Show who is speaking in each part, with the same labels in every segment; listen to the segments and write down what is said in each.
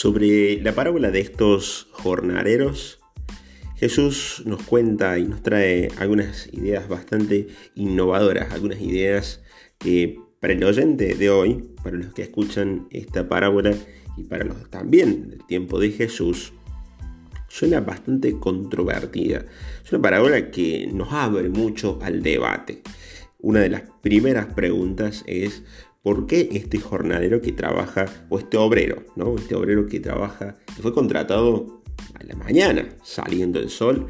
Speaker 1: Sobre la parábola de estos jornaleros, Jesús nos cuenta y nos trae algunas ideas bastante innovadoras, algunas ideas que para el oyente de hoy, para los que escuchan esta parábola y para los también del tiempo de Jesús, suena bastante controvertida. Es una parábola que nos abre mucho al debate. Una de las primeras preguntas es ¿Por qué este jornalero que trabaja, o este obrero, ¿no? Este obrero que trabaja, que fue contratado a la mañana, saliendo el sol,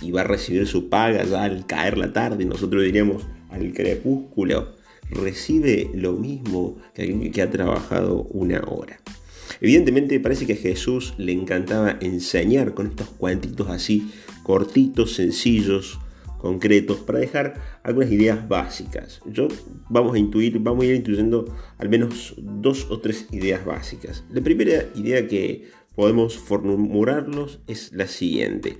Speaker 1: y va a recibir su paga ya al caer la tarde, nosotros diríamos al crepúsculo, recibe lo mismo que alguien que ha trabajado una hora. Evidentemente parece que a Jesús le encantaba enseñar con estos cuentitos así, cortitos, sencillos, concretos para dejar algunas ideas básicas. Yo vamos a intuir, vamos a ir intuyendo al menos dos o tres ideas básicas. La primera idea que podemos formularnos es la siguiente.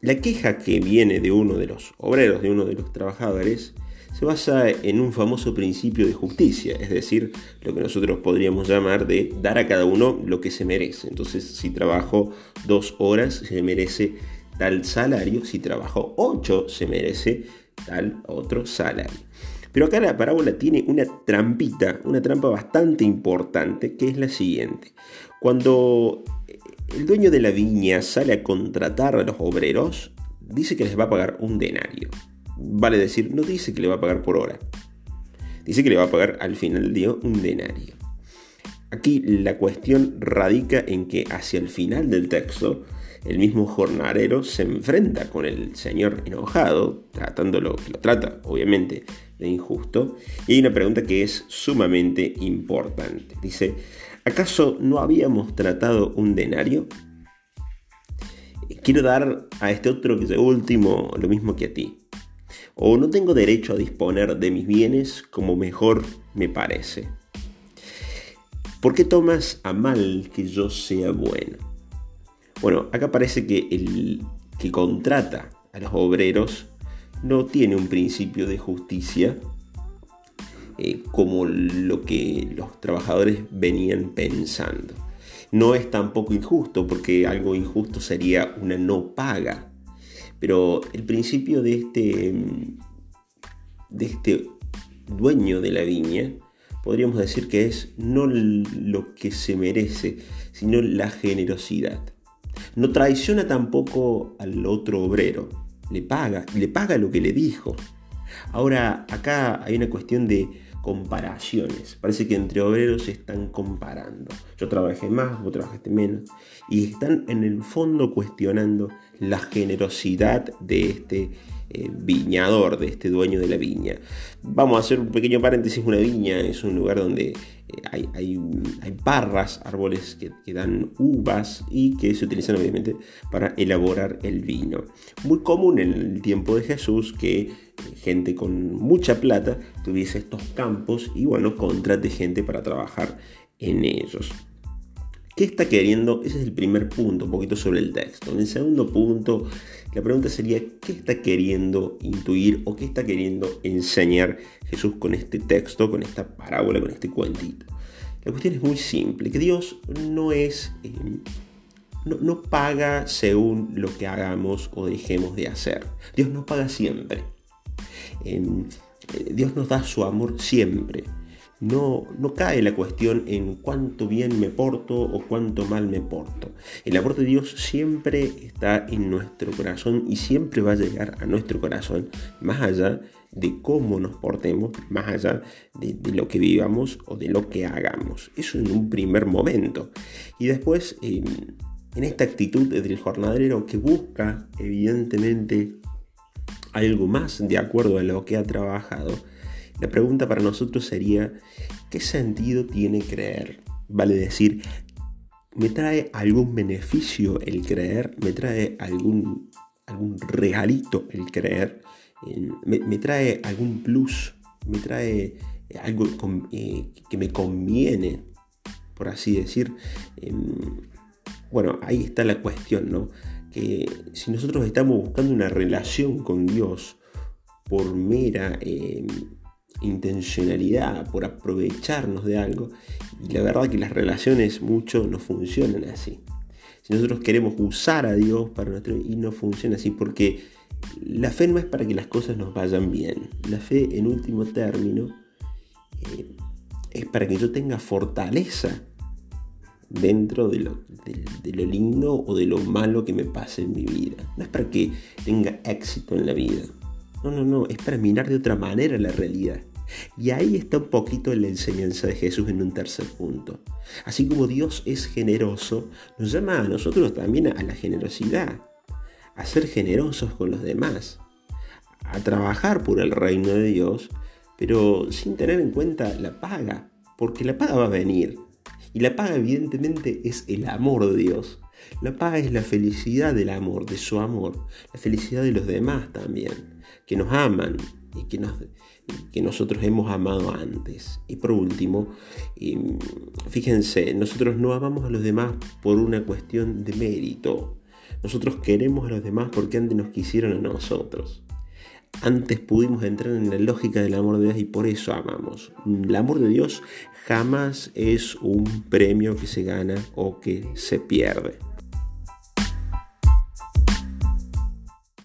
Speaker 1: La queja que viene de uno de los obreros, de uno de los trabajadores, se basa en un famoso principio de justicia, es decir, lo que nosotros podríamos llamar de dar a cada uno lo que se merece. Entonces, si trabajo dos horas, se merece tal salario, si trabajó 8 se merece tal otro salario. Pero acá la parábola tiene una trampita, una trampa bastante importante, que es la siguiente. Cuando el dueño de la viña sale a contratar a los obreros, dice que les va a pagar un denario. Vale decir, no dice que le va a pagar por hora. Dice que le va a pagar al final del día un denario. Aquí la cuestión radica en que hacia el final del texto el mismo jornalero se enfrenta con el señor enojado, tratándolo, que lo trata obviamente de injusto, y hay una pregunta que es sumamente importante. Dice, ¿acaso no habíamos tratado un denario? Quiero dar a este otro que es último lo mismo que a ti. O no tengo derecho a disponer de mis bienes como mejor me parece. ¿Por qué tomas a mal que yo sea bueno? Bueno, acá parece que el que contrata a los obreros no tiene un principio de justicia eh, como lo que los trabajadores venían pensando. No es tampoco injusto, porque algo injusto sería una no paga. Pero el principio de este, de este dueño de la viña, podríamos decir que es no lo que se merece, sino la generosidad. No traiciona tampoco al otro obrero, le paga, le paga lo que le dijo. Ahora, acá hay una cuestión de comparaciones. Parece que entre obreros se están comparando. Yo trabajé más, vos trabajaste menos. Y están en el fondo cuestionando la generosidad de este eh, viñador, de este dueño de la viña. Vamos a hacer un pequeño paréntesis, una viña es un lugar donde eh, hay, hay, parras, árboles que, dan uvas y que se utilizan obviamente para elaborar el vino. Muy común en el tiempo de Jesús que eh, gente con mucha plata tuviese estos campos y bueno, contrate gente para trabajar en ellos. ¿Qué está queriendo? Ese es el primer punto, un poquito sobre el texto. En el segundo punto, la pregunta sería, ¿qué está queriendo intuir o qué está queriendo enseñar Jesús con este texto, con esta parábola, con este cuentito? La cuestión es muy simple, que Dios no es... Eh, no, paga según lo que hagamos o dejemos de hacer. Dios nos paga siempre. Eh, Dios nos da su amor siempre no, no cae la cuestión en cuánto bien me porto o cuánto mal me porto. El amor de Dios siempre está en nuestro corazón y siempre va a llegar a nuestro corazón más allá de cómo nos portemos, más allá de, lo que vivamos o de lo que hagamos. Eso en un primer momento. Y después, en esta actitud del jornalero que busca, evidentemente, algo más de acuerdo a lo que ha trabajado, la pregunta para nosotros sería, ¿qué sentido tiene creer? Vale decir, ¿me trae algún beneficio el creer? ¿Me trae algún, algún regalito el creer? ¿Me, trae algún plus? ¿Me trae algo eh, que me conviene? Por así decir. Em, bueno, ahí está la cuestión, ¿no? Que si nosotros estamos buscando una relación con Dios por mera... Em, intencionalidad, por aprovecharnos de algo. Y la verdad que las relaciones mucho no funcionan así. Si nosotros queremos usar a Dios para nuestro y no funciona así porque la fe no es para que las cosas nos vayan bien. La fe, en último término, eh, es para que yo tenga fortaleza dentro de lo, de lo, lindo o de lo malo que me pase en mi vida. No es para que tenga éxito en la vida. No, no, no, es para mirar de otra manera la realidad. Y ahí está un poquito la enseñanza de Jesús en un tercer punto. Así como Dios es generoso, nos llama a nosotros también a la generosidad, a ser generosos con los demás, a trabajar por el reino de Dios, pero sin tener en cuenta la paga, porque la paga va a venir. Y la paga evidentemente es el amor de Dios. La paga es la felicidad del amor, de su amor, la felicidad de los demás también, que nos aman y que, nos, que nosotros hemos amado antes. Y por último, fíjense, nosotros no amamos a los demás por una cuestión de mérito. Nosotros queremos a los demás porque antes nos quisieron a nosotros. Antes pudimos entrar en la lógica del amor de Dios y por eso amamos. El amor de Dios jamás es un premio que se gana o que se pierde.